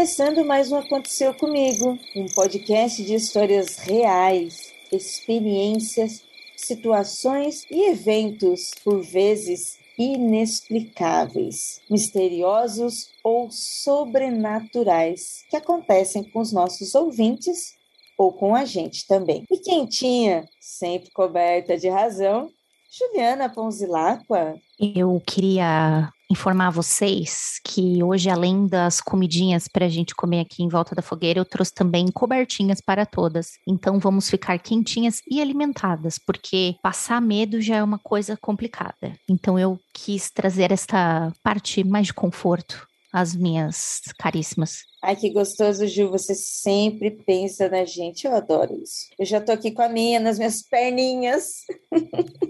Começando mais um Aconteceu Comigo, um podcast de histórias reais, experiências, situações e eventos, por vezes inexplicáveis, misteriosos ou sobrenaturais, que acontecem com os nossos ouvintes ou com a gente também. E quentinha, sempre coberta de razão, Juliana Ponzilacqua. Eu queria informar vocês que hoje, além das comidinhas para a gente comer aqui em volta da fogueira, eu trouxe também cobertinhas para todas. Então vamos ficar quentinhas e alimentadas, porque passar medo já é uma coisa complicada. Então eu quis trazer esta parte mais de conforto às minhas caríssimas. Ai, que gostoso, Ju. Você sempre pensa na gente. Eu adoro isso. Eu já tô aqui com a minha, nas minhas perninhas.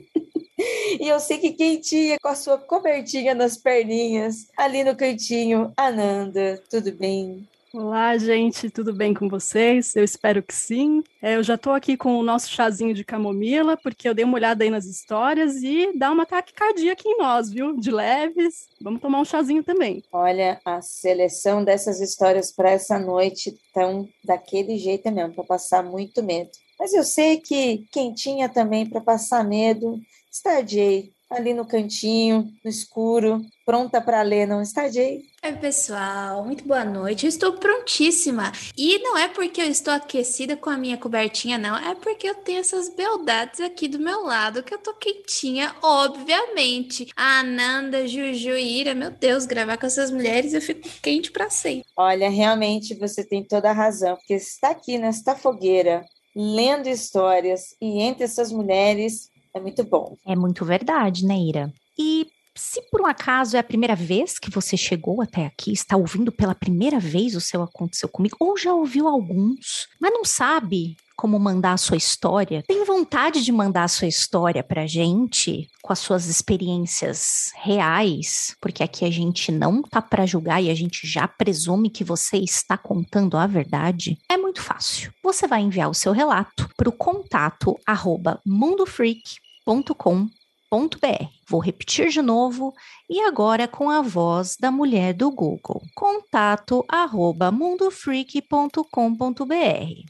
E eu sei que quentinha, com a sua cobertinha nas perninhas, ali no cantinho. Ananda, tudo bem? Olá, gente, tudo bem com vocês? Eu espero que sim. É, eu já estou aqui com o nosso chazinho de camomila, porque eu dei uma olhada aí nas histórias e dá uma ataque cardíaco em nós, viu? De leves. Vamos tomar um chazinho também. Olha, a seleção dessas histórias para essa noite estão daquele jeito mesmo, para passar muito medo. Mas eu sei que quentinha também para passar medo Está Jay, ali no cantinho, no escuro, pronta para ler, não está, Jay? Oi, pessoal, muito boa noite. Eu estou prontíssima. E não é porque eu estou aquecida com a minha cobertinha, não. É porque eu tenho essas beldades aqui do meu lado, que eu tô quentinha, obviamente. A Ananda, Juju e Ira, meu Deus, gravar com essas mulheres eu fico quente para sempre. Olha, realmente você tem toda a razão, porque está aqui nesta fogueira, lendo histórias, e entre essas mulheres é muito bom. É muito verdade, né, Ira? E se por um acaso é a primeira vez que você chegou até aqui, está ouvindo pela primeira vez o seu Aconteceu Comigo, ou já ouviu alguns, mas não sabe como mandar a sua história, tem vontade de mandar a sua história pra gente com as suas experiências reais, porque aqui a gente não tá para julgar e a gente já presume que você está contando a verdade, é muito fácil. Você vai enviar o seu relato para o contato arroba mundofreak.com www.mundofreak.br. Vou repetir de novo e agora com a voz da mulher do Google. Contato arroba mundofreak.com.br.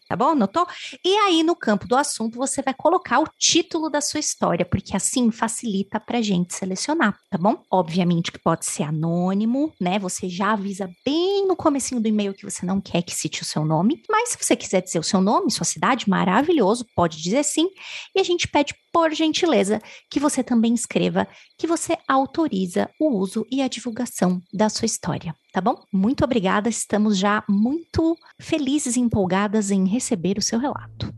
Tá bom? Anotou? E aí no campo do assunto você vai colocar o título da sua história, porque assim facilita pra gente selecionar, tá bom? Obviamente que pode ser anônimo, né? Você já avisa bem no comecinho do e-mail que você não quer que cite o seu nome, mas se você quiser dizer o seu nome, sua cidade, maravilhoso, pode dizer sim. E a gente pede por gentileza que você também escreva que você autoriza o uso e a divulgação da sua história, tá bom? Muito obrigada, estamos já muito felizes e empolgadas em receber o seu relato.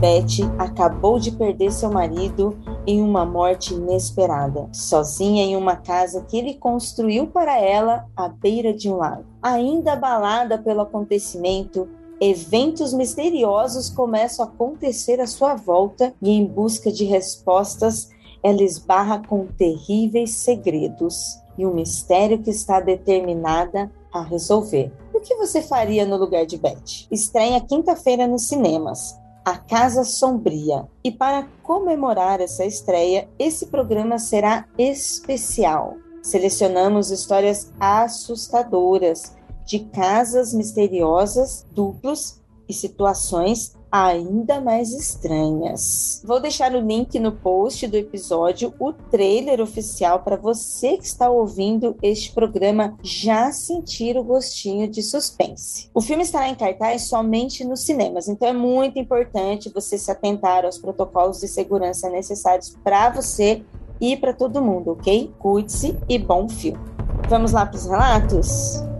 Beth acabou de perder seu marido em uma morte inesperada, sozinha em uma casa que ele construiu para ela à beira de um lago. Ainda abalada pelo acontecimento, Eventos misteriosos começam a acontecer à sua volta e, em busca de respostas, ela esbarra com terríveis segredos e um mistério que está determinada a resolver. O que você faria no lugar de Beth? Estreia quinta-feira nos cinemas. A Casa Sombria. E para comemorar essa estreia, esse programa será especial. Selecionamos histórias assustadoras de casas misteriosas, duplos e situações ainda mais estranhas. Vou deixar o link no post do episódio, o trailer oficial para você que está ouvindo este programa já sentir o gostinho de suspense. O filme estará em cartaz somente nos cinemas, então é muito importante você se atentar aos protocolos de segurança necessários para você e para todo mundo, ok? Cuide-se e bom filme. Vamos lá para os relatos?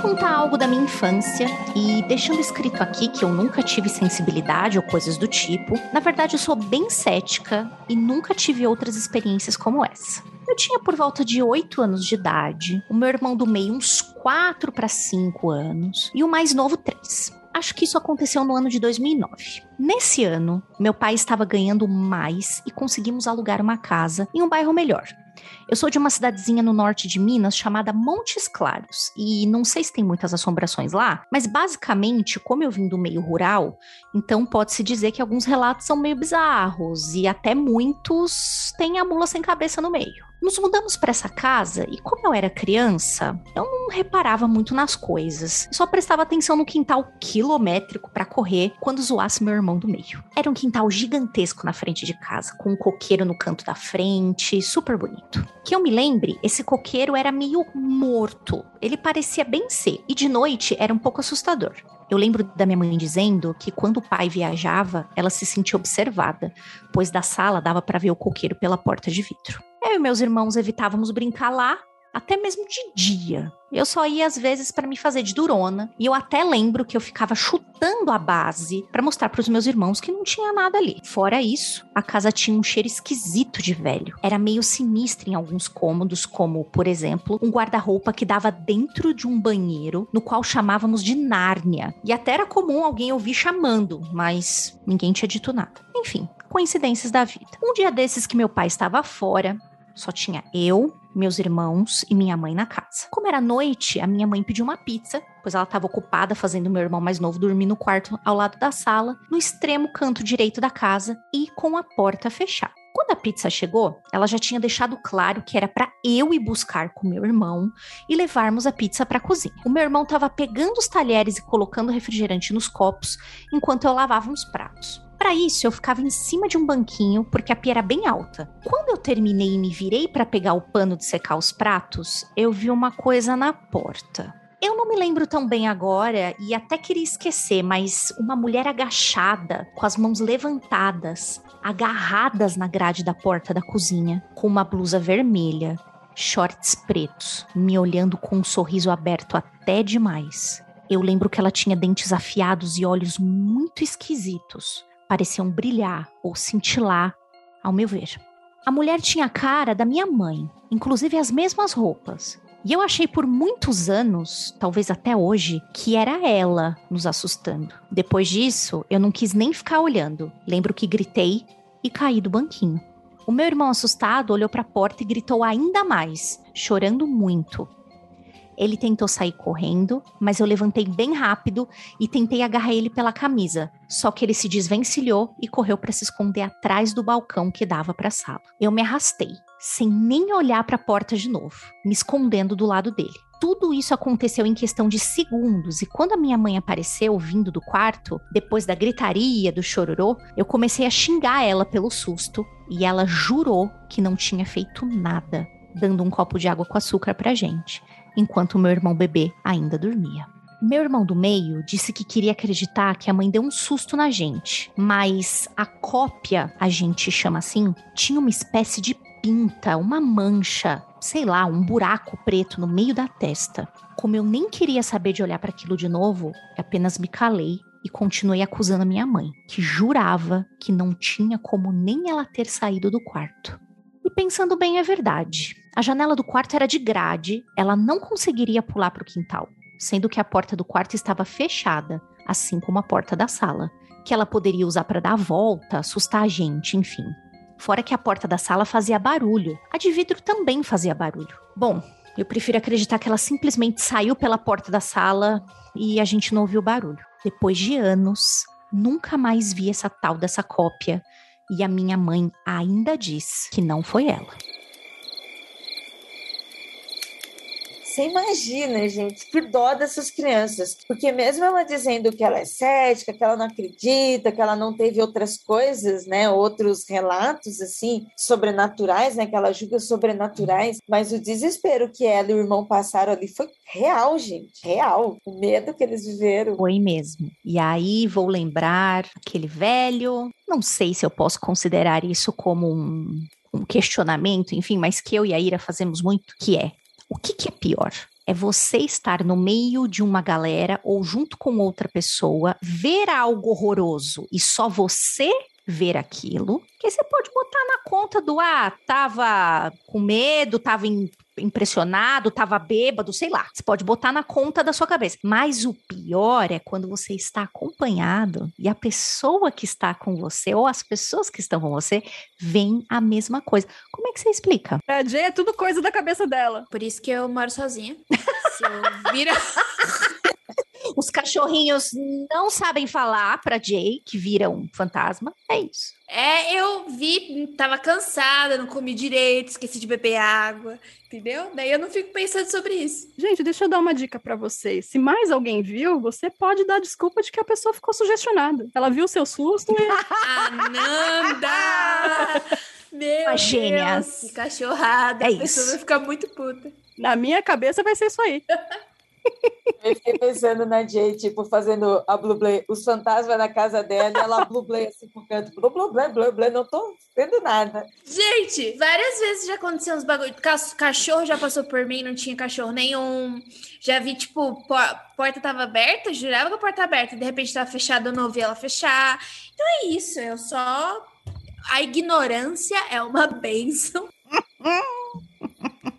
Contar algo da minha infância e deixando escrito aqui que eu nunca tive sensibilidade ou coisas do tipo. Na verdade, eu sou bem cética e nunca tive outras experiências como essa. Eu tinha por volta de 8 anos de idade, o meu irmão do meio uns 4 para 5 anos e o mais novo 3. Acho que isso aconteceu no ano de 2009. Nesse ano, meu pai estava ganhando mais e conseguimos alugar uma casa em um bairro melhor. Eu sou de uma cidadezinha no norte de Minas chamada Montes Claros. E não sei se tem muitas assombrações lá, mas basicamente, como eu vim do meio rural, então pode-se dizer que alguns relatos são meio bizarros e até muitos têm a mula sem cabeça no meio. Nos mudamos para essa casa e, como eu era criança, eu não reparava muito nas coisas. Só prestava atenção no quintal quilométrico para correr quando zoasse meu irmão do meio. Era um quintal gigantesco na frente de casa, com um coqueiro no canto da frente, super bonito. Que eu me lembre, esse coqueiro era meio morto. Ele parecia bem ser e de noite era um pouco assustador. Eu lembro da minha mãe dizendo que quando o pai viajava, ela se sentia observada, pois da sala dava para ver o coqueiro pela porta de vidro. Eu e meus irmãos evitávamos brincar lá, até mesmo de dia. Eu só ia às vezes para me fazer de durona, e eu até lembro que eu ficava chutando a base para mostrar para os meus irmãos que não tinha nada ali. Fora isso, a casa tinha um cheiro esquisito de velho. Era meio sinistra em alguns cômodos, como, por exemplo, um guarda-roupa que dava dentro de um banheiro, no qual chamávamos de Nárnia. E até era comum alguém ouvir chamando, mas ninguém tinha dito nada. Enfim, coincidências da vida. Um dia desses que meu pai estava fora, só tinha eu, meus irmãos e minha mãe na casa. Como era noite, a minha mãe pediu uma pizza, pois ela estava ocupada fazendo meu irmão mais novo dormir no quarto ao lado da sala, no extremo canto direito da casa e com a porta fechada. Quando a pizza chegou, ela já tinha deixado claro que era para eu ir buscar com meu irmão e levarmos a pizza para a cozinha. O meu irmão estava pegando os talheres e colocando refrigerante nos copos enquanto eu lavava uns pratos. Para isso, eu ficava em cima de um banquinho, porque a pia era bem alta. Quando eu terminei e me virei para pegar o pano de secar os pratos, eu vi uma coisa na porta. Eu não me lembro tão bem agora e até queria esquecer, mas uma mulher agachada, com as mãos levantadas, agarradas na grade da porta da cozinha, com uma blusa vermelha, shorts pretos, me olhando com um sorriso aberto até demais. Eu lembro que ela tinha dentes afiados e olhos muito esquisitos pareciam brilhar ou cintilar, ao meu ver. A mulher tinha a cara da minha mãe, inclusive as mesmas roupas. E eu achei por muitos anos, talvez até hoje, que era ela nos assustando. Depois disso, eu não quis nem ficar olhando. Lembro que gritei e caí do banquinho. O meu irmão assustado olhou para a porta e gritou ainda mais, chorando muito. Ele tentou sair correndo, mas eu levantei bem rápido e tentei agarrar ele pela camisa. Só que ele se desvencilhou e correu para se esconder atrás do balcão que dava para a sala. Eu me arrastei, sem nem olhar para a porta de novo, me escondendo do lado dele. Tudo isso aconteceu em questão de segundos, e quando a minha mãe apareceu vindo do quarto, depois da gritaria, do chororô, eu comecei a xingar ela pelo susto, e ela jurou que não tinha feito nada, dando um copo de água com açúcar pra gente enquanto meu irmão bebê ainda dormia. Meu irmão do meio disse que queria acreditar que a mãe deu um susto na gente, mas a cópia, a gente chama assim, tinha uma espécie de pinta, uma mancha, sei lá, um buraco preto no meio da testa. Como eu nem queria saber de olhar para aquilo de novo, apenas me calei e continuei acusando a minha mãe, que jurava que não tinha como nem ela ter saído do quarto. E pensando bem, é verdade. A janela do quarto era de grade, ela não conseguiria pular para o quintal, sendo que a porta do quarto estava fechada, assim como a porta da sala, que ela poderia usar para dar a volta, assustar a gente, enfim. Fora que a porta da sala fazia barulho, a de vidro também fazia barulho. Bom, eu prefiro acreditar que ela simplesmente saiu pela porta da sala e a gente não ouviu barulho. Depois de anos, nunca mais vi essa tal dessa cópia e a minha mãe ainda diz que não foi ela. Você imagina, gente, que dó dessas crianças. Porque mesmo ela dizendo que ela é cética, que ela não acredita, que ela não teve outras coisas, né, outros relatos assim sobrenaturais, né, que ela julga sobrenaturais, mas o desespero que ela e o irmão passaram ali foi real, gente, real. O medo que eles viveram. Foi mesmo. E aí vou lembrar aquele velho, não sei se eu posso considerar isso como um um questionamento, enfim, mas que eu e a Ira fazemos muito, que é o que, que é pior? É você estar no meio de uma galera ou junto com outra pessoa, ver algo horroroso e só você ver aquilo, que você pode botar na conta do ah, tava com medo, tava em impressionado, tava bêbado, sei lá. Você pode botar na conta da sua cabeça. Mas o pior é quando você está acompanhado e a pessoa que está com você ou as pessoas que estão com você veem a mesma coisa. Como é que você explica? A Jay é tudo coisa da cabeça dela. Por isso que eu moro sozinha. Se eu vira. Os cachorrinhos não sabem falar pra Jay, que vira um fantasma. É isso. É, eu vi, tava cansada, não comi direito, esqueci de beber água, entendeu? Daí eu não fico pensando sobre isso. Gente, deixa eu dar uma dica para vocês. Se mais alguém viu, você pode dar desculpa de que a pessoa ficou sugestionada. Ela viu o seu susto e. Ananda! Meu Uma gênia. Deus, que cachorrada. É a pessoa isso. vai ficar muito puta. Na minha cabeça vai ser isso aí. Eu fiquei pensando na Jay, tipo, fazendo a blublé, os fantasmas na casa dela, e ela blublé assim por canto, blu, blu, blé, blé, não tô vendo nada. Gente, várias vezes já aconteceu uns bagulho. Ca- Cachorro já passou por mim, não tinha cachorro nenhum. Já vi, tipo, por- porta tava aberta, jurava que a porta tava aberta, de repente tava fechada, eu não ouvi ela fechar. Então é isso, eu só. A ignorância é uma bênção.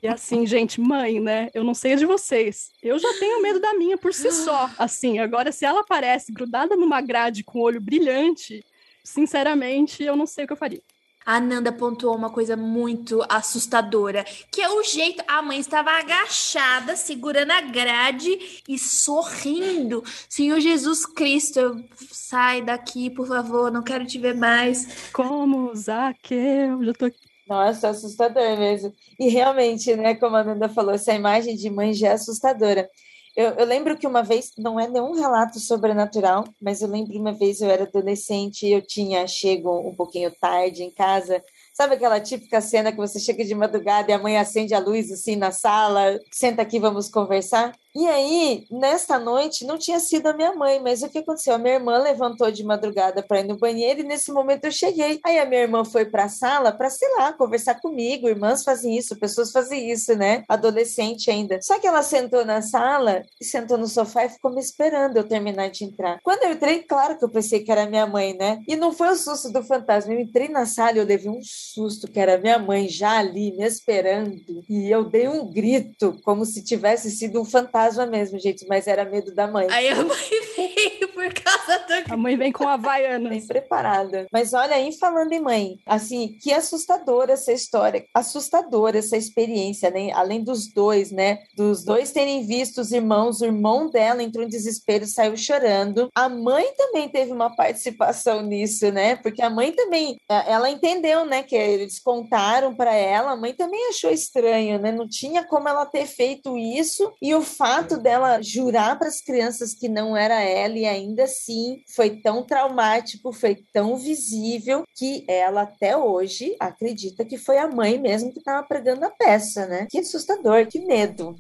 E assim, gente, mãe, né? Eu não sei de vocês. Eu já tenho medo da minha por si só. Assim, agora se ela aparece grudada numa grade com o olho brilhante, sinceramente, eu não sei o que eu faria. A Nanda pontuou uma coisa muito assustadora, que é o jeito. A mãe estava agachada, segurando a grade e sorrindo. Senhor Jesus Cristo, sai daqui, por favor, não quero te ver mais. Como Zaqueu, já tô aqui. Nossa, assustador mesmo. E realmente, né, como a Ananda falou, essa imagem de mãe já é assustadora. Eu, eu lembro que uma vez, não é nenhum relato sobrenatural, mas eu lembro uma vez eu era adolescente e eu tinha chego um pouquinho tarde em casa. Sabe aquela típica cena que você chega de madrugada e a mãe acende a luz assim na sala, senta aqui, vamos conversar? E aí, nesta noite, não tinha sido a minha mãe, mas o que aconteceu? A minha irmã levantou de madrugada para ir no banheiro e nesse momento eu cheguei. Aí a minha irmã foi para a sala para, sei lá, conversar comigo. Irmãs fazem isso, pessoas fazem isso, né? Adolescente ainda. Só que ela sentou na sala e sentou no sofá e ficou me esperando eu terminar de entrar. Quando eu entrei, claro que eu pensei que era minha mãe, né? E não foi o susto do fantasma. Eu entrei na sala e eu levei um susto que era minha mãe já ali me esperando. E eu dei um grito, como se tivesse sido um fantasma mesmo, gente, mas era medo da mãe. Aí a mãe veio por causa do. A mãe vem com Bem Havaianas. preparada. Mas olha aí, falando em mãe, assim, que assustadora essa história, assustadora essa experiência, né? Além dos dois, né? Dos dois terem visto os irmãos, o irmão dela entrou em desespero, saiu chorando. A mãe também teve uma participação nisso, né? Porque a mãe também, é, ela entendeu, né? Que eles contaram para ela, a mãe também achou estranho, né? Não tinha como ela ter feito isso e o fato dela jurar para as crianças que não era ela e ainda assim foi tão traumático, foi tão visível que ela até hoje acredita que foi a mãe mesmo que estava pregando a peça, né? Que assustador, que medo.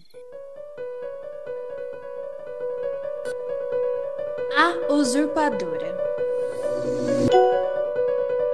A usurpadora.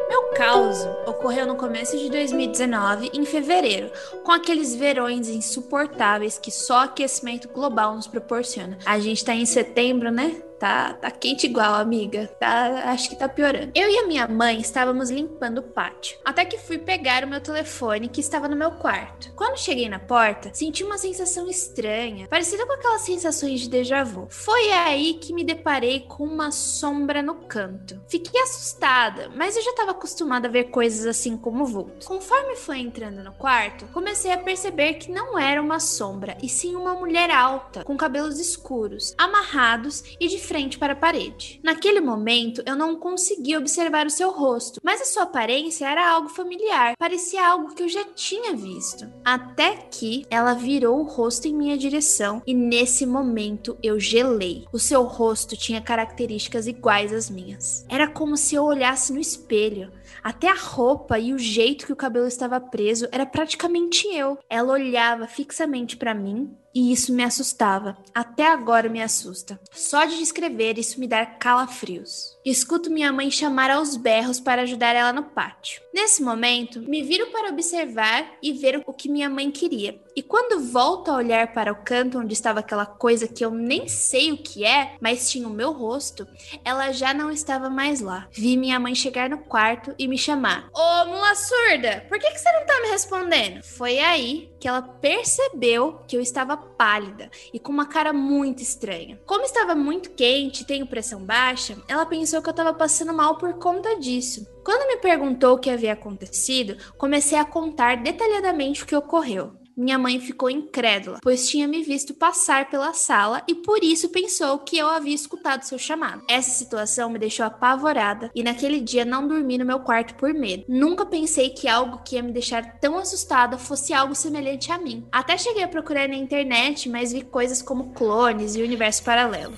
Meu caos ocorreu no começo de 2019, em fevereiro, com aqueles verões insuportáveis que só aquecimento global nos proporciona. A gente tá em setembro, né? Tá, tá quente igual, amiga. Tá, acho que tá piorando. Eu e a minha mãe estávamos limpando o pátio. Até que fui pegar o meu telefone que estava no meu quarto. Quando cheguei na porta, senti uma sensação estranha, parecida com aquelas sensações de déjà vu. Foi aí que me deparei com uma sombra no canto. Fiquei assustada, mas eu já estava acostumada a ver coisas assim como vultos. Conforme foi entrando no quarto, comecei a perceber que não era uma sombra, e sim uma mulher alta, com cabelos escuros, amarrados e de frente para a parede. Naquele momento, eu não conseguia observar o seu rosto, mas a sua aparência era algo familiar, parecia algo que eu já tinha visto. Até que ela virou o rosto em minha direção e nesse momento eu gelei. O seu rosto tinha características iguais às minhas. Era como se eu olhasse no espelho. Até a roupa e o jeito que o cabelo estava preso era praticamente eu. Ela olhava fixamente para mim e isso me assustava. Até agora me assusta. Só de descrever isso me dá calafrios. escuto minha mãe chamar aos berros para ajudar ela no pátio. Nesse momento, me viro para observar e ver o que minha mãe queria. E quando volto a olhar para o canto onde estava aquela coisa que eu nem sei o que é, mas tinha o meu rosto, ela já não estava mais lá. Vi minha mãe chegar no quarto e me chamar: Ô mula surda, por que, que você não tá me respondendo? Foi aí que ela percebeu que eu estava pálida e com uma cara muito estranha. Como estava muito quente e tenho pressão baixa, ela pensou que eu estava passando mal por conta disso. Quando me perguntou o que havia acontecido, comecei a contar detalhadamente o que ocorreu. Minha mãe ficou incrédula, pois tinha me visto passar pela sala e por isso pensou que eu havia escutado seu chamado. Essa situação me deixou apavorada e naquele dia não dormi no meu quarto por medo. Nunca pensei que algo que ia me deixar tão assustada fosse algo semelhante a mim. Até cheguei a procurar na internet, mas vi coisas como clones e universo paralelo.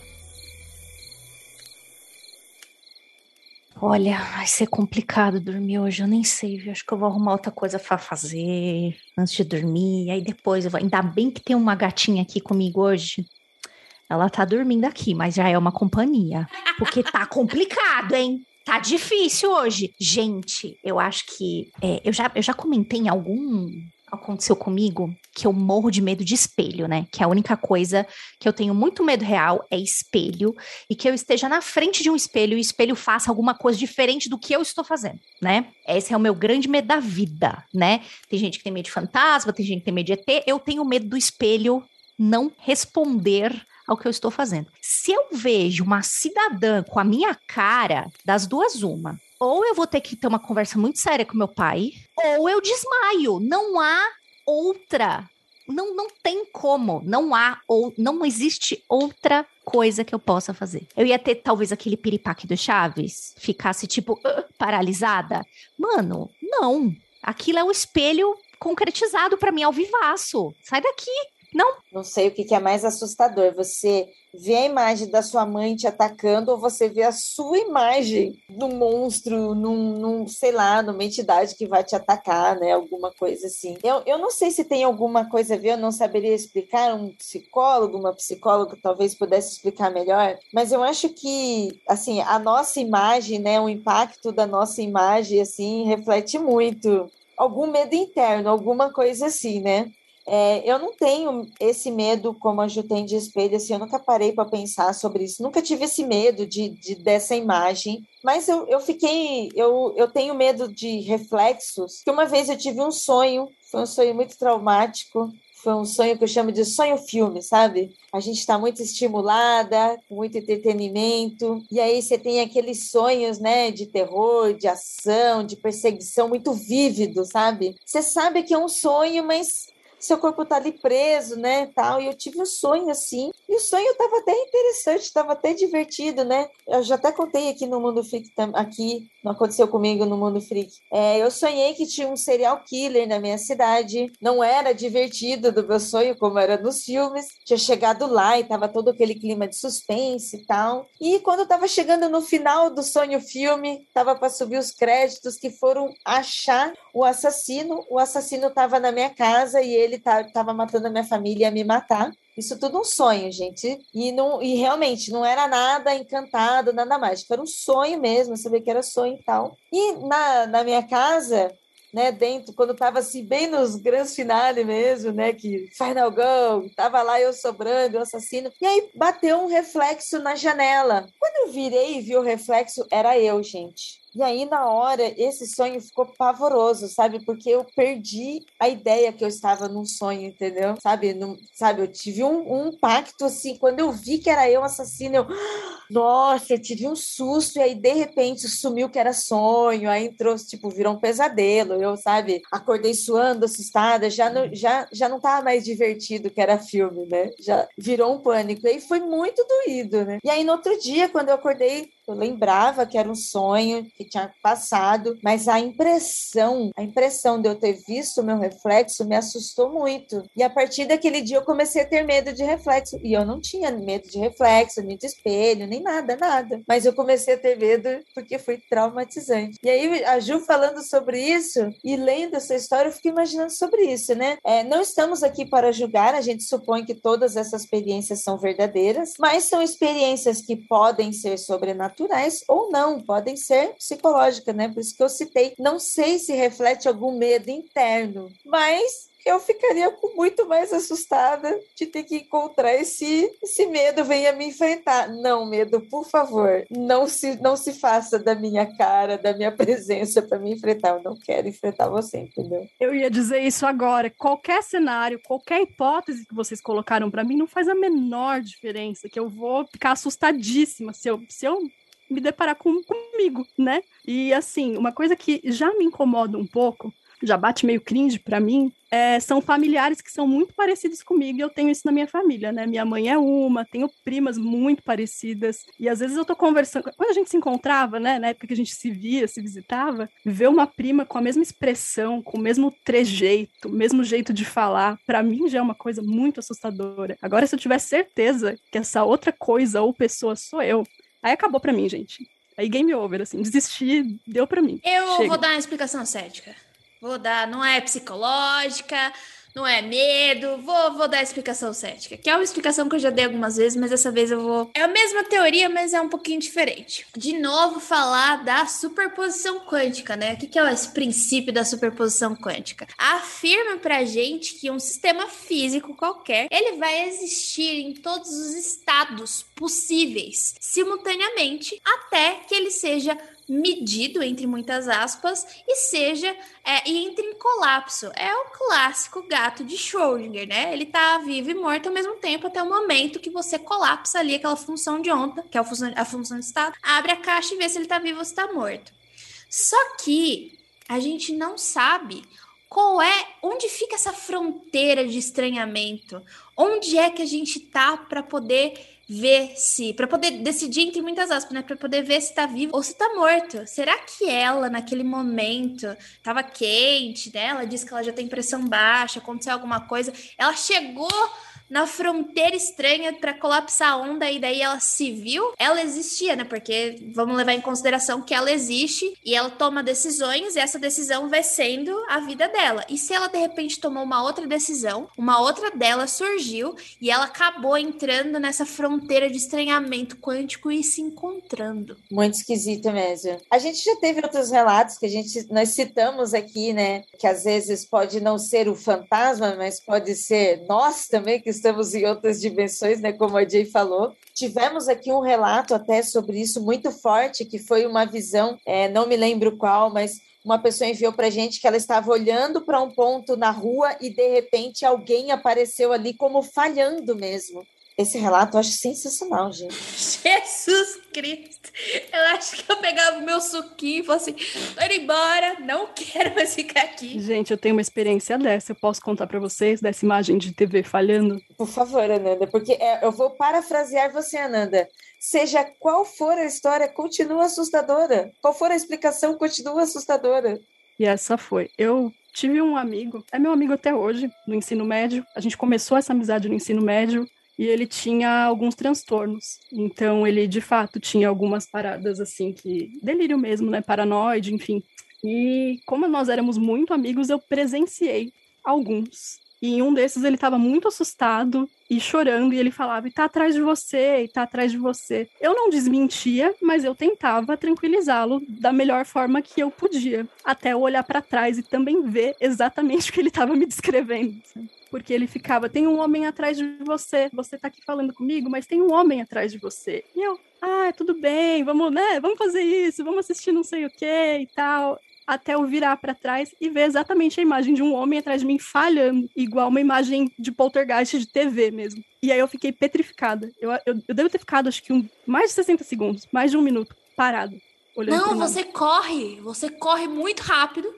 Olha, vai ser complicado dormir hoje, eu nem sei, viu? Acho que eu vou arrumar outra coisa para fazer antes de dormir. Aí depois eu vou. Ainda bem que tem uma gatinha aqui comigo hoje. Ela tá dormindo aqui, mas já é uma companhia. Porque tá complicado, hein? Tá difícil hoje. Gente, eu acho que. É, eu, já, eu já comentei em algum aconteceu comigo que eu morro de medo de espelho, né? Que a única coisa que eu tenho muito medo real é espelho e que eu esteja na frente de um espelho e o espelho faça alguma coisa diferente do que eu estou fazendo, né? Esse é o meu grande medo da vida, né? Tem gente que tem medo de fantasma, tem gente que tem medo de ET, eu tenho medo do espelho não responder ao que eu estou fazendo. Se eu vejo uma cidadã com a minha cara, das duas uma, ou eu vou ter que ter uma conversa muito séria com meu pai, ou eu desmaio. Não há outra. Não, não tem como. Não há ou não existe outra coisa que eu possa fazer. Eu ia ter talvez aquele piripaque do Chaves, ficasse tipo uh, paralisada. Mano, não. Aquilo é um espelho concretizado para mim ao vivaço. Sai daqui. Não. Não sei o que é mais assustador. Você vê a imagem da sua mãe te atacando ou você vê a sua imagem num monstro, num, num, sei lá, numa entidade que vai te atacar, né? Alguma coisa assim. Eu, eu não sei se tem alguma coisa a ver, eu não saberia explicar. Um psicólogo, uma psicóloga talvez pudesse explicar melhor, mas eu acho que, assim, a nossa imagem, né? O impacto da nossa imagem, assim, reflete muito algum medo interno, alguma coisa assim, né? É, eu não tenho esse medo como a Ju tem de espelho, assim, eu nunca parei para pensar sobre isso, nunca tive esse medo de, de dessa imagem, mas eu, eu fiquei, eu, eu tenho medo de reflexos, que uma vez eu tive um sonho, foi um sonho muito traumático, foi um sonho que eu chamo de sonho filme, sabe? A gente está muito estimulada, com muito entretenimento, e aí você tem aqueles sonhos, né, de terror, de ação, de perseguição muito vívido, sabe? Você sabe que é um sonho, mas seu corpo tá ali preso, né, tal. E eu tive um sonho assim, e o sonho tava até interessante, tava até divertido, né? Eu já até contei aqui no Mundo Freak, aqui, não aconteceu comigo no Mundo Freak. É, eu sonhei que tinha um serial killer na minha cidade, não era divertido do meu sonho, como era nos filmes. Tinha chegado lá e tava todo aquele clima de suspense e tal. E quando eu tava chegando no final do sonho filme, tava para subir os créditos que foram achar o assassino. O assassino tava na minha casa e ele ele estava tá, matando a minha família e ia me matar. Isso tudo um sonho, gente. E, não, e realmente não era nada encantado, nada mágico. Era um sonho mesmo, eu sabia que era sonho e tal. E na, na minha casa, né, dentro, quando estava assim, bem nos grandes finales mesmo, né, que Final Go, tava lá eu sobrando, o assassino, e aí bateu um reflexo na janela. Quando eu virei e vi o reflexo, era eu, gente. E aí, na hora, esse sonho ficou pavoroso, sabe? Porque eu perdi a ideia que eu estava num sonho, entendeu? Sabe? Num, sabe? Eu tive um, um impacto assim, quando eu vi que era eu assassino, eu. Nossa, eu tive um susto, e aí, de repente, sumiu que era sonho, aí entrou, tipo, virou um pesadelo. Eu, sabe, acordei suando, assustada, já não, já, já não tava mais divertido que era filme, né? Já virou um pânico. E aí foi muito doído, né? E aí, no outro dia, quando eu acordei, eu lembrava que era um sonho que tinha passado, mas a impressão, a impressão de eu ter visto o meu reflexo me assustou muito. E a partir daquele dia eu comecei a ter medo de reflexo. E eu não tinha medo de reflexo, nem de espelho, nem nada, nada. Mas eu comecei a ter medo porque foi traumatizante. E aí a Ju falando sobre isso e lendo essa história, eu fiquei imaginando sobre isso, né? É, não estamos aqui para julgar, a gente supõe que todas essas experiências são verdadeiras, mas são experiências que podem ser sobrenaturais naturais ou não, podem ser psicológicas, né? Por isso que eu citei. Não sei se reflete algum medo interno, mas eu ficaria muito mais assustada de ter que encontrar esse, esse medo venha me enfrentar. Não, medo, por favor, não se, não se faça da minha cara, da minha presença para me enfrentar. Eu não quero enfrentar você, entendeu? Eu ia dizer isso agora. Qualquer cenário, qualquer hipótese que vocês colocaram para mim não faz a menor diferença, que eu vou ficar assustadíssima se eu, se eu me deparar com, comigo, né? E assim, uma coisa que já me incomoda um pouco já bate meio cringe para mim, é, são familiares que são muito parecidos comigo e eu tenho isso na minha família, né? Minha mãe é uma, tenho primas muito parecidas e às vezes eu tô conversando, quando a gente se encontrava, né, na época que a gente se via, se visitava, ver uma prima com a mesma expressão, com o mesmo trejeito, o mesmo jeito de falar, para mim já é uma coisa muito assustadora. Agora se eu tiver certeza que essa outra coisa ou pessoa sou eu, aí acabou para mim, gente. Aí game over, assim, desistir, deu para mim. Eu Chega. vou dar uma explicação cética. Vou dar, não é psicológica, não é medo, vou, vou dar a explicação cética, que é uma explicação que eu já dei algumas vezes, mas dessa vez eu vou. É a mesma teoria, mas é um pouquinho diferente. De novo, falar da superposição quântica, né? O que é esse princípio da superposição quântica? Afirma pra gente que um sistema físico qualquer ele vai existir em todos os estados possíveis simultaneamente até que ele seja medido, entre muitas aspas, e seja é, e entre em colapso. É o clássico gato de Schrödinger, né? Ele tá vivo e morto ao mesmo tempo até o momento que você colapsa ali aquela função de onda, que é a função, a função de estado, abre a caixa e vê se ele tá vivo ou se tá morto. Só que a gente não sabe qual é, onde fica essa fronteira de estranhamento? Onde é que a gente tá para poder ver se, para poder decidir entre muitas aspas, né, para poder ver se tá vivo ou se tá morto. Será que ela naquele momento tava quente, né? Ela disse que ela já tem pressão baixa, aconteceu alguma coisa, ela chegou na fronteira estranha para colapsar a onda e daí ela se viu, ela existia, né? Porque vamos levar em consideração que ela existe e ela toma decisões e essa decisão vai sendo a vida dela. E se ela de repente tomou uma outra decisão, uma outra dela surgiu e ela acabou entrando nessa fronteira de estranhamento quântico e se encontrando. Muito esquisito mesmo. A gente já teve outros relatos que a gente nós citamos aqui, né? Que às vezes pode não ser o fantasma, mas pode ser nós também que estamos em outras dimensões, né? Como a Jay falou. Tivemos aqui um relato até sobre isso muito forte, que foi uma visão, é, não me lembro qual, mas uma pessoa enviou para gente que ela estava olhando para um ponto na rua e de repente alguém apareceu ali como falhando mesmo. Esse relato eu acho sensacional, gente. Jesus Cristo! Eu acho que eu pegava o meu suquinho e falava assim: tô indo embora, não quero mais ficar aqui. Gente, eu tenho uma experiência dessa. Eu posso contar para vocês dessa imagem de TV falhando? Por favor, Ananda, porque é, eu vou parafrasear você, Ananda. Seja qual for a história, continua assustadora. Qual for a explicação, continua assustadora. E essa foi. Eu tive um amigo, é meu amigo até hoje, no ensino médio. A gente começou essa amizade no ensino médio e ele tinha alguns transtornos. Então ele de fato tinha algumas paradas assim que delírio mesmo, né, paranoide, enfim. E como nós éramos muito amigos, eu presenciei alguns. E em um desses ele estava muito assustado e chorando, e ele falava: e tá atrás de você, e tá atrás de você. Eu não desmentia, mas eu tentava tranquilizá-lo da melhor forma que eu podia, até eu olhar para trás e também ver exatamente o que ele estava me descrevendo porque ele ficava: tem um homem atrás de você, você tá aqui falando comigo, mas tem um homem atrás de você. E eu, ah, tudo bem, vamos, né, vamos fazer isso, vamos assistir não sei o que e tal. Até eu virar para trás e ver exatamente a imagem de um homem atrás de mim falhando, igual uma imagem de poltergeist de TV mesmo. E aí eu fiquei petrificada. Eu, eu, eu devo ter ficado, acho que um, mais de 60 segundos, mais de um minuto, parado. Não, você corre, você corre muito rápido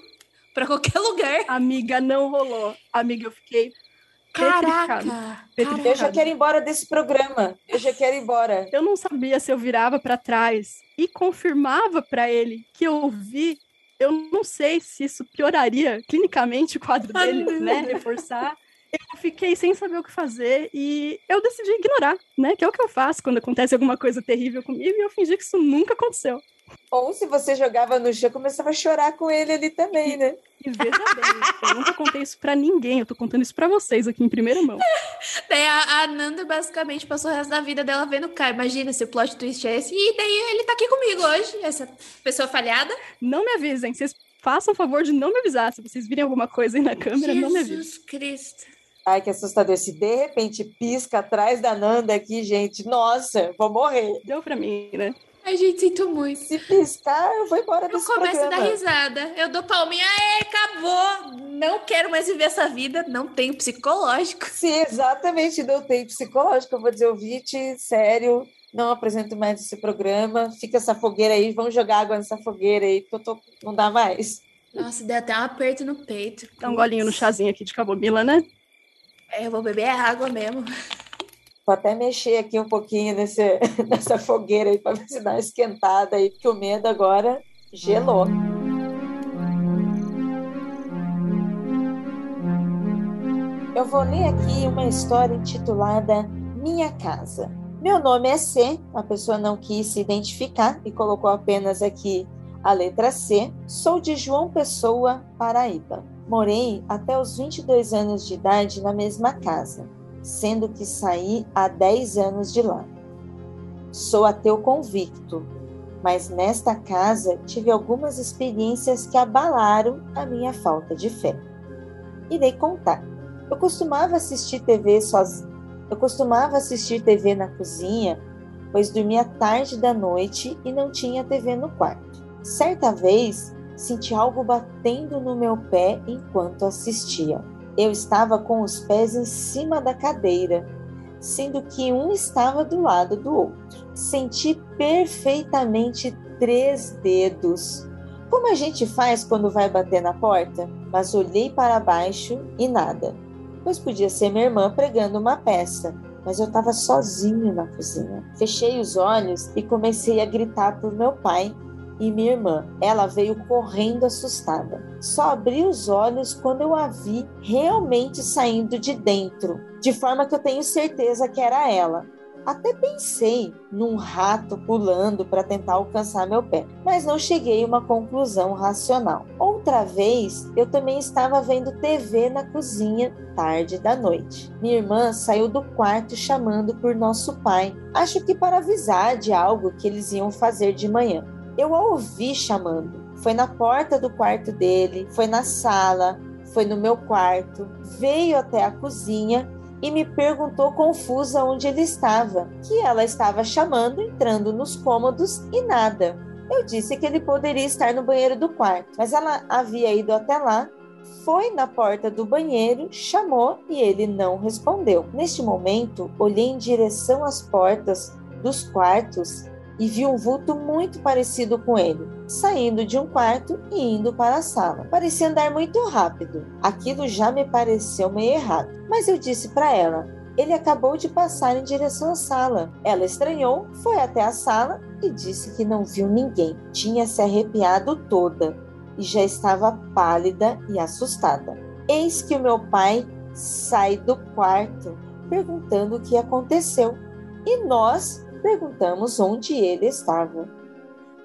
para qualquer lugar. Amiga, não rolou. Amiga, eu fiquei Caraca, Eu já quero ir embora desse programa. Eu já quero ir embora. Eu não sabia se eu virava para trás e confirmava para ele que eu vi. Eu não sei se isso pioraria clinicamente o quadro dele, né? Reforçar. Eu fiquei sem saber o que fazer e eu decidi ignorar, né? Que é o que eu faço quando acontece alguma coisa terrível comigo e eu fingi que isso nunca aconteceu. Ou se você jogava no chão, começava a chorar com ele ali também, né? E veja bem, eu nunca contei isso pra ninguém, eu tô contando isso pra vocês aqui em primeira mão. Daí a, a Nanda basicamente passou o resto da vida dela vendo o Kai. Imagina se o plot twist é esse. E daí ele tá aqui comigo hoje, essa pessoa falhada. Não me avisem, vocês façam o favor de não me avisar. Se vocês virem alguma coisa aí na câmera, Jesus não me avisem. Jesus Cristo. Ai, que assustador. Se de repente pisca atrás da Nanda aqui, gente, nossa, vou morrer. Deu pra mim, né? Ai, gente, sinto muito. Se piscar, eu vou embora Eu desse começo a dar programa. risada. Eu dou palminha, aê, acabou. Não quero mais viver essa vida. Não tenho psicológico. Sim, exatamente, não tem psicológico. Eu vou dizer, ouvinte, sério, não apresento mais esse programa. Fica essa fogueira aí, vamos jogar água nessa fogueira aí, que eu tô... não dá mais. Nossa, deu até um aperto no peito. Dá um golinho no chazinho aqui de camomila, né? É, eu vou beber água mesmo. Vou até mexer aqui um pouquinho nesse, nessa fogueira aí para ver se dá uma esquentada aí, porque o medo agora gelou. Eu vou ler aqui uma história intitulada Minha Casa. Meu nome é C, a pessoa não quis se identificar e colocou apenas aqui a letra C. Sou de João Pessoa, Paraíba. Morei até os 22 anos de idade na mesma casa, sendo que saí há 10 anos de lá. Sou ateu convicto, mas nesta casa tive algumas experiências que abalaram a minha falta de fé. Irei contar. Eu costumava assistir TV sozinha. Eu costumava assistir TV na cozinha, pois dormia tarde da noite e não tinha TV no quarto. Certa vez, senti algo batendo no meu pé enquanto assistia. Eu estava com os pés em cima da cadeira, sendo que um estava do lado do outro. Senti perfeitamente três dedos, como a gente faz quando vai bater na porta, mas olhei para baixo e nada, pois podia ser minha irmã pregando uma peça, mas eu estava sozinho na cozinha. Fechei os olhos e comecei a gritar por meu pai e minha irmã. Ela veio correndo assustada. Só abri os olhos quando eu a vi realmente saindo de dentro, de forma que eu tenho certeza que era ela. Até pensei num rato pulando para tentar alcançar meu pé, mas não cheguei a uma conclusão racional. Outra vez, eu também estava vendo TV na cozinha tarde da noite. Minha irmã saiu do quarto chamando por nosso pai, acho que para avisar de algo que eles iam fazer de manhã. Eu a ouvi chamando. Foi na porta do quarto dele, foi na sala, foi no meu quarto, veio até a cozinha e me perguntou confusa onde ele estava, que ela estava chamando, entrando nos cômodos e nada. Eu disse que ele poderia estar no banheiro do quarto, mas ela havia ido até lá, foi na porta do banheiro, chamou e ele não respondeu. Neste momento, olhei em direção às portas dos quartos e vi um vulto muito parecido com ele, saindo de um quarto e indo para a sala. Parecia andar muito rápido. Aquilo já me pareceu meio errado, mas eu disse para ela: ele acabou de passar em direção à sala. Ela estranhou, foi até a sala e disse que não viu ninguém. Tinha se arrepiado toda e já estava pálida e assustada. Eis que o meu pai sai do quarto perguntando o que aconteceu. E nós perguntamos onde ele estava.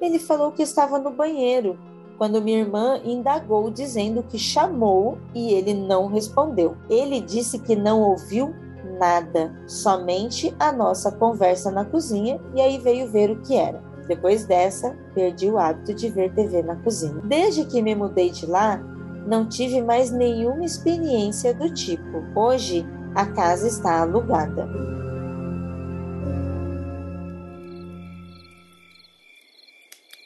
Ele falou que estava no banheiro, quando minha irmã indagou, dizendo que chamou e ele não respondeu. Ele disse que não ouviu nada, somente a nossa conversa na cozinha e aí veio ver o que era. Depois dessa, perdi o hábito de ver TV na cozinha. Desde que me mudei de lá, não tive mais nenhuma experiência do tipo. Hoje, a casa está alugada.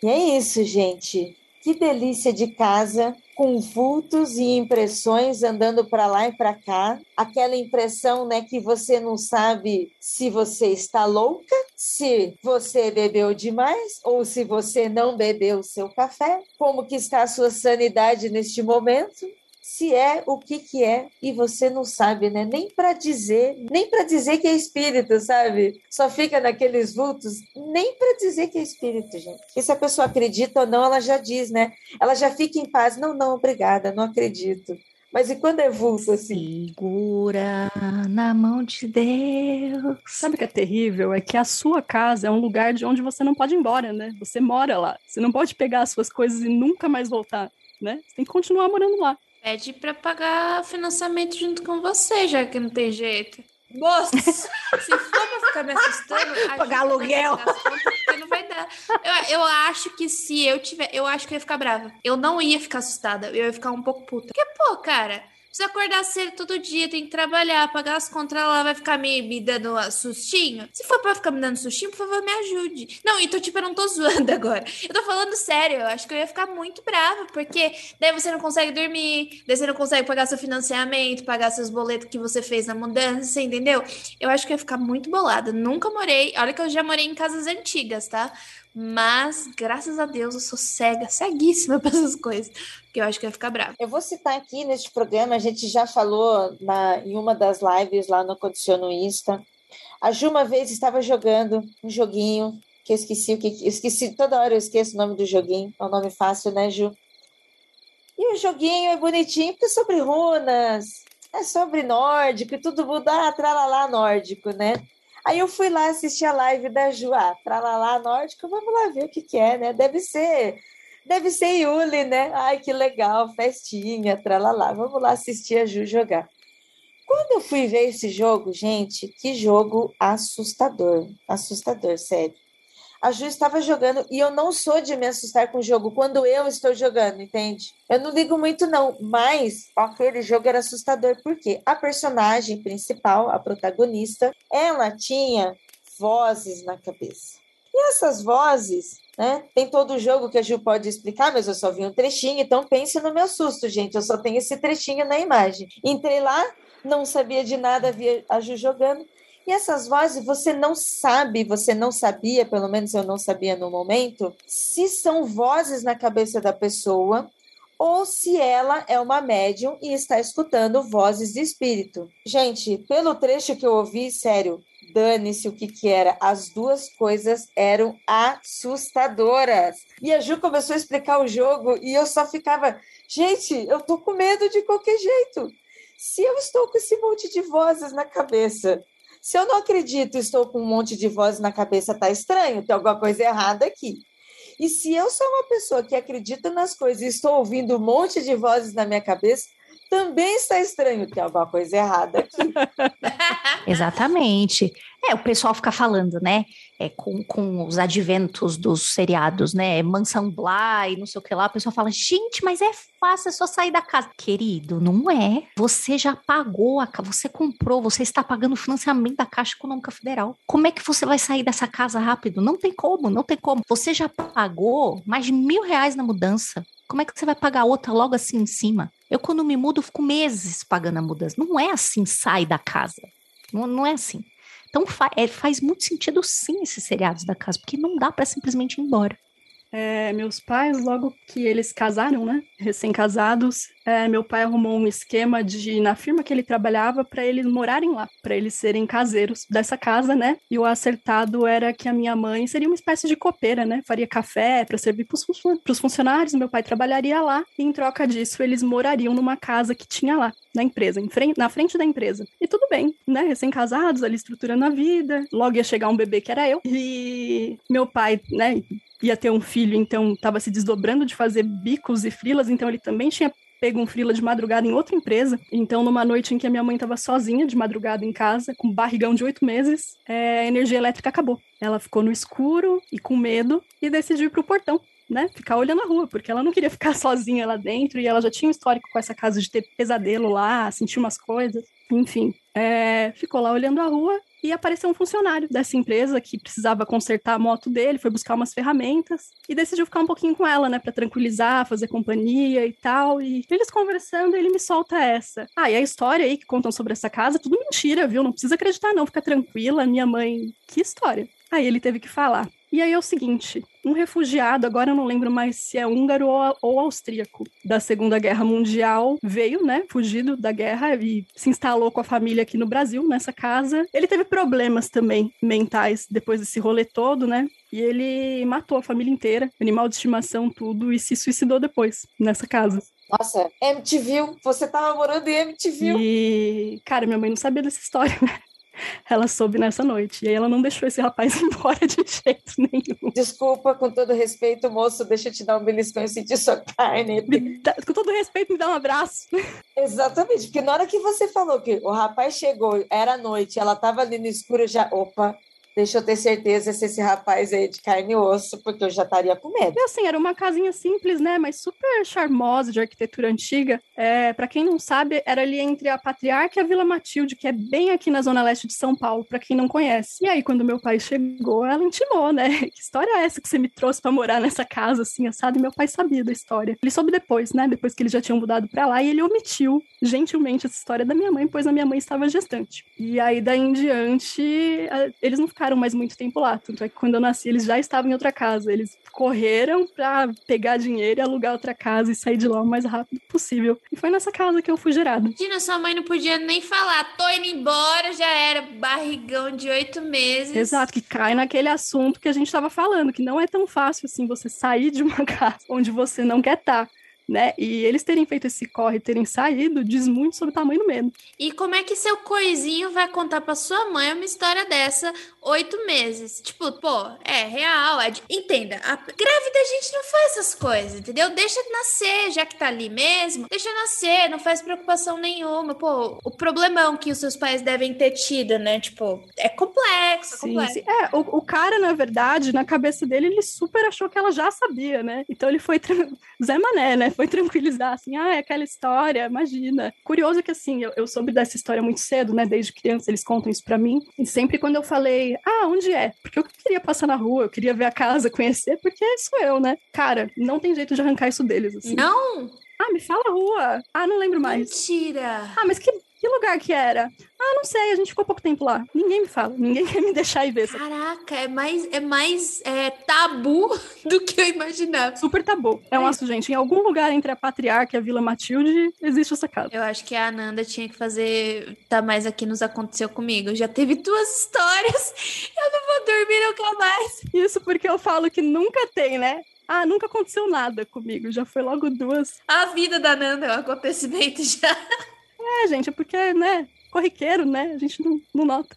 E é isso, gente. Que delícia de casa, com vultos e impressões andando para lá e para cá. Aquela impressão, né, que você não sabe se você está louca, se você bebeu demais ou se você não bebeu o seu café. Como que está a sua sanidade neste momento? Se é o que que é e você não sabe, né? Nem para dizer, nem para dizer que é espírito, sabe? Só fica naqueles vultos, nem para dizer que é espírito, gente. E se a pessoa acredita ou não, ela já diz, né? Ela já fica em paz. Não, não, obrigada, não acredito. Mas e quando é vulto assim? Segura na mão de Deus. Sabe o que é terrível? É que a sua casa é um lugar de onde você não pode ir embora, né? Você mora lá. Você não pode pegar as suas coisas e nunca mais voltar, né? Você tem que continuar morando lá. Pede pra pagar financiamento junto com você, já que não tem jeito. Moço, se for pra ficar me assustando, Pagar aluguel. Porque não vai dar. Eu, eu acho que se eu tiver. Eu acho que eu ia ficar brava. Eu não ia ficar assustada. Eu ia ficar um pouco puta. Porque, pô, cara. Precisa acordar cedo todo dia, tem que trabalhar, pagar as contas, ela vai ficar me, me dando sustinho. Se for pra ficar me dando sustinho, por favor, me ajude. Não, então, tipo, eu não tô zoando agora. Eu tô falando sério, eu acho que eu ia ficar muito brava, porque daí você não consegue dormir, daí você não consegue pagar seu financiamento, pagar seus boletos que você fez na mudança, entendeu? Eu acho que eu ia ficar muito bolada. Nunca morei, olha que eu já morei em casas antigas, tá? Mas, graças a Deus, eu sou cega, ceguíssima para essas coisas. Porque eu acho que ia ficar brava. Eu vou citar aqui neste programa, a gente já falou na, em uma das lives lá no Condicionista. A Ju uma vez estava jogando um joguinho que eu esqueci o que. Esqueci, toda hora eu esqueço o nome do joguinho. É um nome fácil, né, Ju? E o joguinho é bonitinho, porque é sobre runas, é sobre nórdico, e tudo mundo, ah, tralalá nórdico, né? Aí eu fui lá assistir a live da Ju, ah, tralalá nórdico, vamos lá ver o que, que é, né? Deve ser, deve ser Yuli, né? Ai, que legal, festinha, tralalá. Vamos lá assistir a Ju jogar. Quando eu fui ver esse jogo, gente, que jogo assustador, assustador, sério. A Ju estava jogando e eu não sou de me assustar com o jogo quando eu estou jogando, entende? Eu não ligo muito, não, mas aquele jogo era assustador porque a personagem principal, a protagonista, ela tinha vozes na cabeça. E essas vozes, né? Tem todo o jogo que a Ju pode explicar, mas eu só vi um trechinho, então pense no meu susto, gente. Eu só tenho esse trechinho na imagem. Entrei lá, não sabia de nada, vi a Ju jogando. E essas vozes você não sabe, você não sabia, pelo menos eu não sabia no momento, se são vozes na cabeça da pessoa ou se ela é uma médium e está escutando vozes de espírito. Gente, pelo trecho que eu ouvi, sério, dane-se o que que era. As duas coisas eram assustadoras. E a Ju começou a explicar o jogo e eu só ficava, gente, eu tô com medo de qualquer jeito. Se eu estou com esse monte de vozes na cabeça se eu não acredito, estou com um monte de vozes na cabeça, tá estranho, tem alguma coisa errada aqui. E se eu sou uma pessoa que acredita nas coisas e estou ouvindo um monte de vozes na minha cabeça, também está estranho, tem alguma coisa errada aqui. Exatamente. É, o pessoal fica falando, né? É, com, com os adventos dos seriados, né? Mansão Bly, não sei o que lá. O pessoal fala, gente, mas é fácil, é só sair da casa. Querido, não é. Você já pagou, a, você comprou, você está pagando o financiamento da Caixa Econômica Federal. Como é que você vai sair dessa casa rápido? Não tem como, não tem como. Você já pagou mais de mil reais na mudança. Como é que você vai pagar outra logo assim em cima? Eu, quando me mudo, fico meses pagando a mudança. Não é assim, sai da casa. Não, não é assim. Então fa é, faz muito sentido sim esses seriados da casa, porque não dá para simplesmente ir embora. É, meus pais, logo que eles casaram, né, recém-casados, é, meu pai arrumou um esquema de na firma que ele trabalhava para eles morarem lá, para eles serem caseiros dessa casa, né? E o acertado era que a minha mãe seria uma espécie de copeira, né? Faria café para servir para os funcionários, meu pai trabalharia lá e em troca disso eles morariam numa casa que tinha lá na empresa, frente, na frente da empresa. E tudo bem, né? Recém-casados, ali estruturando a vida. Logo ia chegar um bebê que era eu. E meu pai, né? ia ter um filho, então estava se desdobrando de fazer bicos e frilas, então ele também tinha pego um frila de madrugada em outra empresa. Então, numa noite em que a minha mãe estava sozinha de madrugada em casa, com barrigão de oito meses, é, a energia elétrica acabou. Ela ficou no escuro e com medo e decidiu ir pro portão. Né, ficar olhando a rua, porque ela não queria ficar sozinha lá dentro e ela já tinha um histórico com essa casa de ter pesadelo lá, sentir umas coisas, enfim. É, ficou lá olhando a rua e apareceu um funcionário dessa empresa que precisava consertar a moto dele, foi buscar umas ferramentas e decidiu ficar um pouquinho com ela, né, para tranquilizar, fazer companhia e tal. E eles conversando, ele me solta essa. Ah, e a história aí que contam sobre essa casa, tudo mentira, viu? Não precisa acreditar não, fica tranquila, minha mãe. Que história? Aí ele teve que falar. E aí é o seguinte, um refugiado, agora eu não lembro mais se é húngaro ou, ou austríaco, da Segunda Guerra Mundial, veio, né, fugido da guerra e se instalou com a família aqui no Brasil, nessa casa. Ele teve problemas também mentais depois desse rolê todo, né? E ele matou a família inteira, animal de estimação, tudo, e se suicidou depois, nessa casa. Nossa, MTV, você tava morando em MTV. E, cara, minha mãe não sabia dessa história, né? Ela soube nessa noite. E aí ela não deixou esse rapaz embora de jeito nenhum. Desculpa, com todo respeito, moço, deixa eu te dar um beliscão e sentir sua carne. Dá, com todo respeito, me dá um abraço. Exatamente, porque na hora que você falou que o rapaz chegou, era noite, ela tava ali no escuro, já, opa, Deixa eu ter certeza se esse rapaz é de carne e osso, porque eu já estaria com medo. E assim, era uma casinha simples, né? Mas super charmosa, de arquitetura antiga. É, para quem não sabe, era ali entre a Patriarca e a Vila Matilde, que é bem aqui na zona leste de São Paulo, para quem não conhece. E aí, quando meu pai chegou, ela intimou, né? Que história é essa que você me trouxe para morar nessa casa, assim, assado? E meu pai sabia da história. Ele soube depois, né? Depois que eles já tinham mudado para lá, e ele omitiu gentilmente essa história da minha mãe, pois a minha mãe estava gestante. E aí, daí em diante, eles não ficaram mais muito tempo lá. Tanto é que quando eu nasci, eles já estavam em outra casa. Eles correram para pegar dinheiro e alugar outra casa e sair de lá o mais rápido possível. E foi nessa casa que eu fui gerada. Imagina, sua mãe não podia nem falar, tô indo embora, já era barrigão de oito meses. Exato, que cai naquele assunto que a gente estava falando, que não é tão fácil assim você sair de uma casa onde você não quer estar. Tá né? E eles terem feito esse corre, terem saído, diz muito sobre o tamanho do medo. E como é que seu coisinho vai contar para sua mãe uma história dessa oito meses? Tipo, pô, é real. É de... Entenda, a grávida a gente não faz essas coisas, entendeu? Deixa nascer, já que tá ali mesmo, deixa nascer, não faz preocupação nenhuma. Pô, o problemão que os seus pais devem ter tido, né? Tipo, é complexo, é sim, complexo. Sim. É, o, o, cara, na verdade, na cabeça dele, ele super achou que ela já sabia, né? Então ele foi Zé Mané, né? Foi tranquilizar, assim, ah, é aquela história, imagina. Curioso que, assim, eu, eu soube dessa história muito cedo, né, desde criança, eles contam isso para mim, e sempre quando eu falei, ah, onde é? Porque eu queria passar na rua, eu queria ver a casa, conhecer, porque sou eu, né? Cara, não tem jeito de arrancar isso deles, assim. Não? Ah, me fala a rua. Ah, não lembro mais. Mentira. Ah, mas que, que lugar que era? Ah, não sei, a gente ficou pouco tempo lá. Ninguém me fala, ninguém quer me deixar ir ver. Caraca, é mais, é mais é, tabu do que eu imaginava. Super tabu. É um assunto, gente. Em algum lugar entre a Patriarca e a Vila Matilde existe essa casa. Eu acho que a Ananda tinha que fazer. Tá mais aqui nos aconteceu comigo. Já teve duas histórias. Eu não vou dormir nunca mais. Isso porque eu falo que nunca tem, né? Ah, nunca aconteceu nada comigo. Já foi logo duas. A vida da Nanda é um acontecimento já. É, gente, é porque, né? corriqueiro, né? A gente não, não nota.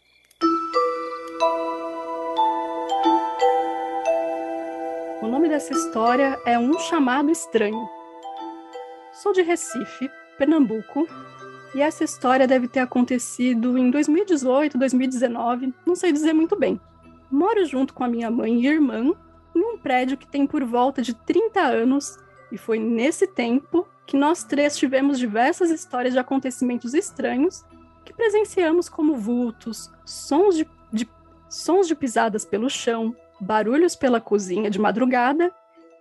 O nome dessa história é Um Chamado Estranho. Sou de Recife, Pernambuco, e essa história deve ter acontecido em 2018, 2019, não sei dizer muito bem. Moro junto com a minha mãe e irmã em um prédio que tem por volta de 30 anos, e foi nesse tempo que nós três tivemos diversas histórias de acontecimentos estranhos que presenciamos como vultos, sons de, de, sons de pisadas pelo chão, barulhos pela cozinha de madrugada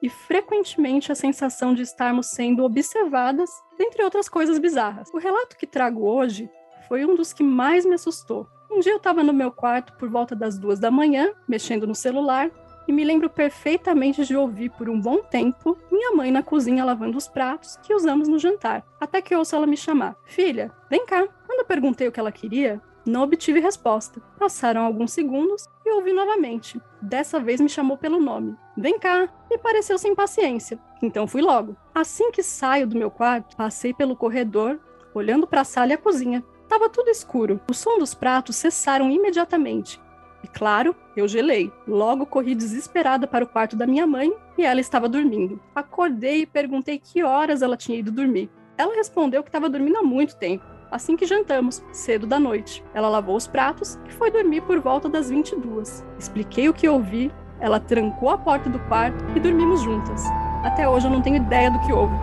e frequentemente a sensação de estarmos sendo observadas, entre outras coisas bizarras. O relato que trago hoje foi um dos que mais me assustou. Um dia eu estava no meu quarto por volta das duas da manhã, mexendo no celular, e me lembro perfeitamente de ouvir por um bom tempo minha mãe na cozinha lavando os pratos que usamos no jantar, até que ouço ela me chamar: Filha, vem cá. Quando eu perguntei o que ela queria, não obtive resposta. Passaram alguns segundos e ouvi novamente. Dessa vez me chamou pelo nome. Vem cá! Me pareceu sem paciência. Então fui logo. Assim que saio do meu quarto, passei pelo corredor, olhando para a sala e a cozinha. Tava tudo escuro. O som dos pratos cessaram imediatamente e claro, eu gelei. Logo corri desesperada para o quarto da minha mãe e ela estava dormindo. Acordei e perguntei que horas ela tinha ido dormir. Ela respondeu que estava dormindo há muito tempo. Assim que jantamos, cedo da noite. Ela lavou os pratos e foi dormir por volta das 22. Expliquei o que ouvi, ela trancou a porta do quarto e dormimos juntas. Até hoje eu não tenho ideia do que houve.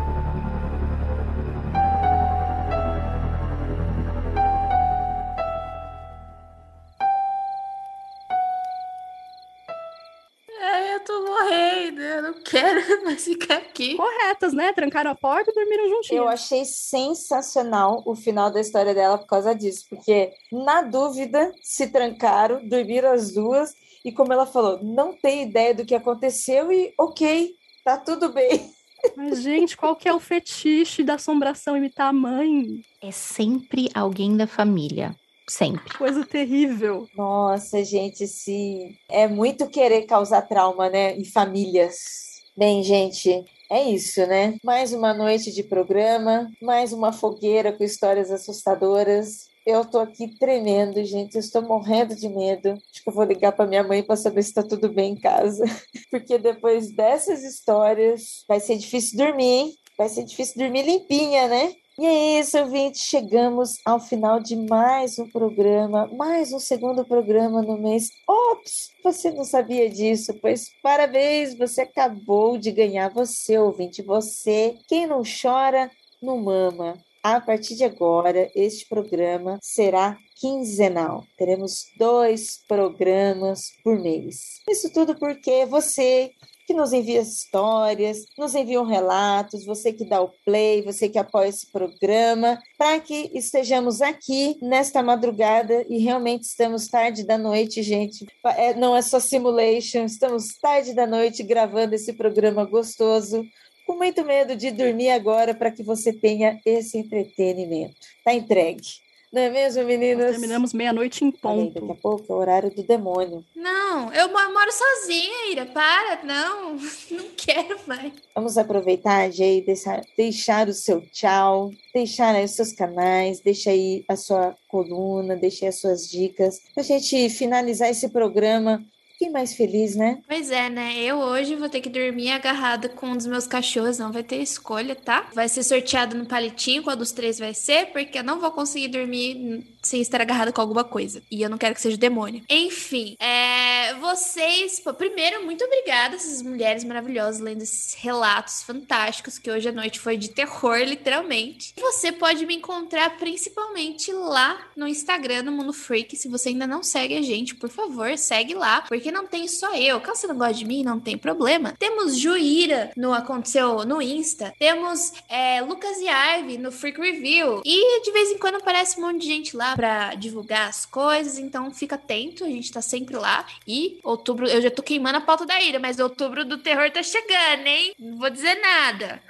Quero mais ficar aqui. Corretas, né? Trancaram a porta e dormiram juntinhos. Eu achei sensacional o final da história dela por causa disso, porque na dúvida se trancaram, dormiram as duas e como ela falou, não tem ideia do que aconteceu e ok, tá tudo bem. Mas, gente, qual que é o fetiche da assombração imitar a mãe? É sempre alguém da família. Sempre. Coisa terrível. Nossa, gente, se é muito querer causar trauma, né, em famílias Bem, gente, é isso, né? Mais uma noite de programa, mais uma fogueira com histórias assustadoras. Eu tô aqui tremendo, gente. Eu estou morrendo de medo. Acho que eu vou ligar para minha mãe para saber se está tudo bem em casa. Porque depois dessas histórias vai ser difícil dormir, hein? Vai ser difícil dormir limpinha, né? E é isso, ouvinte. Chegamos ao final de mais um programa, mais um segundo programa no mês. Ops, você não sabia disso? Pois parabéns, você acabou de ganhar, você, ouvinte. Você, quem não chora, não mama. A partir de agora, este programa será quinzenal. Teremos dois programas por mês. Isso tudo porque você que nos envia histórias, nos envia relatos, você que dá o play, você que apoia esse programa, para que estejamos aqui nesta madrugada e realmente estamos tarde da noite, gente. É, não é só simulation, estamos tarde da noite gravando esse programa gostoso com muito medo de dormir agora para que você tenha esse entretenimento. Tá entregue. Não é mesmo, meninas? Nós terminamos meia-noite em ponto. daqui a pouco é o horário do demônio. Não, eu moro sozinha, Ira. Para, não. Não quero mais. Vamos aproveitar, Jay, deixar, deixar o seu tchau, deixar aí os seus canais, deixa aí a sua coluna, deixa aí as suas dicas, pra gente finalizar esse programa fiquei mais feliz, né? Pois é, né? Eu hoje vou ter que dormir agarrada com um dos meus cachorros, não vai ter escolha, tá? Vai ser sorteado no palitinho, qual dos três vai ser, porque eu não vou conseguir dormir sem estar agarrada com alguma coisa. E eu não quero que seja demônio. Enfim, é, vocês. Pô, primeiro, muito obrigada, essas mulheres maravilhosas, lendo esses relatos fantásticos, que hoje à noite foi de terror, literalmente. Você pode me encontrar principalmente lá no Instagram, no Mundo Freak. Se você ainda não segue a gente, por favor, segue lá, porque não tem só eu. Caso você não goste de mim, não tem problema. Temos Juíra no Aconteceu no Insta. Temos é, Lucas e Ivy no Freak Review. E de vez em quando aparece um monte de gente lá para divulgar as coisas, então fica atento, a gente tá sempre lá. E outubro, eu já tô queimando a pauta da ira, mas outubro do terror tá chegando, hein? Não vou dizer nada.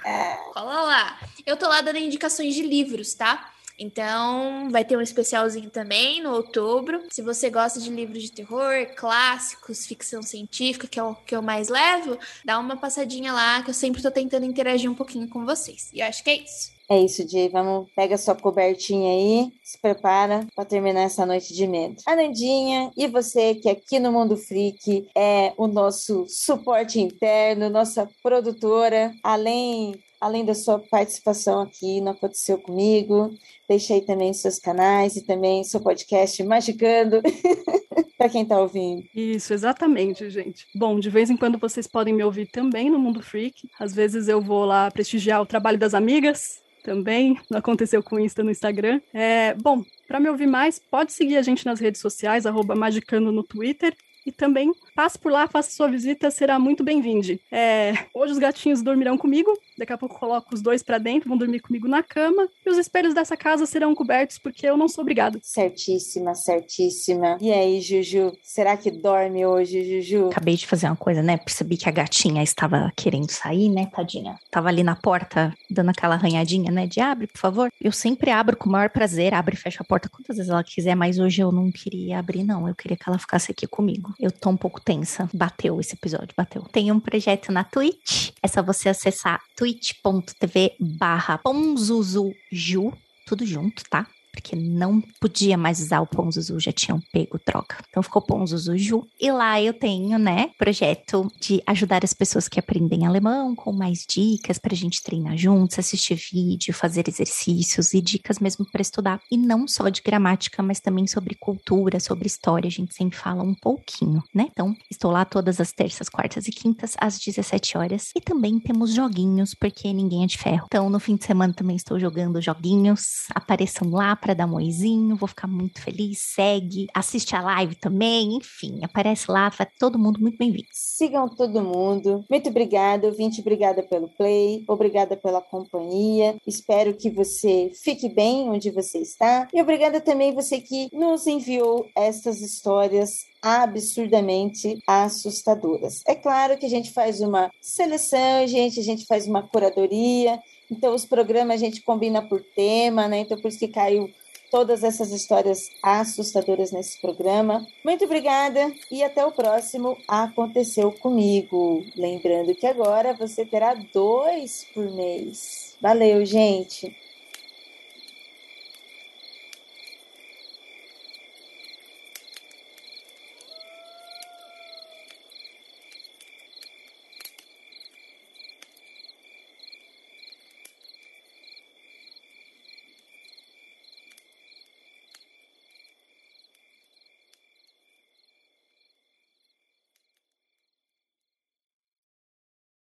Cola lá. Eu tô lá dando indicações de livros, tá? Então, vai ter um especialzinho também no outubro. Se você gosta de livros de terror, clássicos, ficção científica, que é o que eu mais levo, dá uma passadinha lá, que eu sempre tô tentando interagir um pouquinho com vocês. E eu acho que é isso. É isso, Jay. Vamos, pega sua cobertinha aí, se prepara para terminar essa noite de medo. A Nandinha e você que aqui no Mundo Freak é o nosso suporte interno, nossa produtora, além além da sua participação aqui no Aconteceu Comigo, deixa aí também seus canais e também seu podcast Magicando. para quem está ouvindo. Isso, exatamente, gente. Bom, de vez em quando vocês podem me ouvir também no Mundo Freak. Às vezes eu vou lá prestigiar o trabalho das amigas, também, aconteceu com o Insta no Instagram. É, bom, para me ouvir mais, pode seguir a gente nas redes sociais, arroba Magicando no Twitter e também passe por lá, faça sua visita, será muito bem-vindo. É, hoje os gatinhos dormirão comigo, daqui a pouco coloco os dois para dentro, vão dormir comigo na cama, e os espelhos dessa casa serão cobertos porque eu não sou obrigada. Certíssima, certíssima. E aí, Juju, será que dorme hoje, Juju? Acabei de fazer uma coisa, né? Percebi que a gatinha estava querendo sair, né, tadinha? Tava ali na porta, dando aquela arranhadinha, né, de abre, por favor. Eu sempre abro com o maior prazer, abre e fecha a porta quantas vezes ela quiser, mas hoje eu não queria abrir, não. Eu queria que ela ficasse aqui comigo. Eu tô um pouco tensa. Bateu esse episódio, bateu. Tem um projeto na Twitch. É só você acessar twitch.tv barra ponzuzuju. Tudo junto, tá? Porque não podia mais usar o Ponzuzu, já tinham pego troca. Então ficou Ponzuzu Ju. E lá eu tenho, né, projeto de ajudar as pessoas que aprendem alemão com mais dicas pra gente treinar juntos, assistir vídeo, fazer exercícios e dicas mesmo para estudar. E não só de gramática, mas também sobre cultura, sobre história, a gente sempre fala um pouquinho, né? Então, estou lá todas as terças, quartas e quintas às 17 horas. E também temos joguinhos, porque ninguém é de ferro. Então, no fim de semana também estou jogando joguinhos. Apareçam lá para dar um oizinho, vou ficar muito feliz. Segue, assiste a live também, enfim, aparece lá, vai todo mundo muito bem-vindo. Sigam todo mundo. Muito obrigada, ouvinte, obrigada pelo play, obrigada pela companhia. Espero que você fique bem onde você está. E obrigada também você que nos enviou essas histórias absurdamente assustadoras. É claro que a gente faz uma seleção, gente, a gente faz uma curadoria. Então, os programas a gente combina por tema, né? Então, por isso que caiu todas essas histórias assustadoras nesse programa. Muito obrigada e até o próximo Aconteceu Comigo. Lembrando que agora você terá dois por mês. Valeu, gente!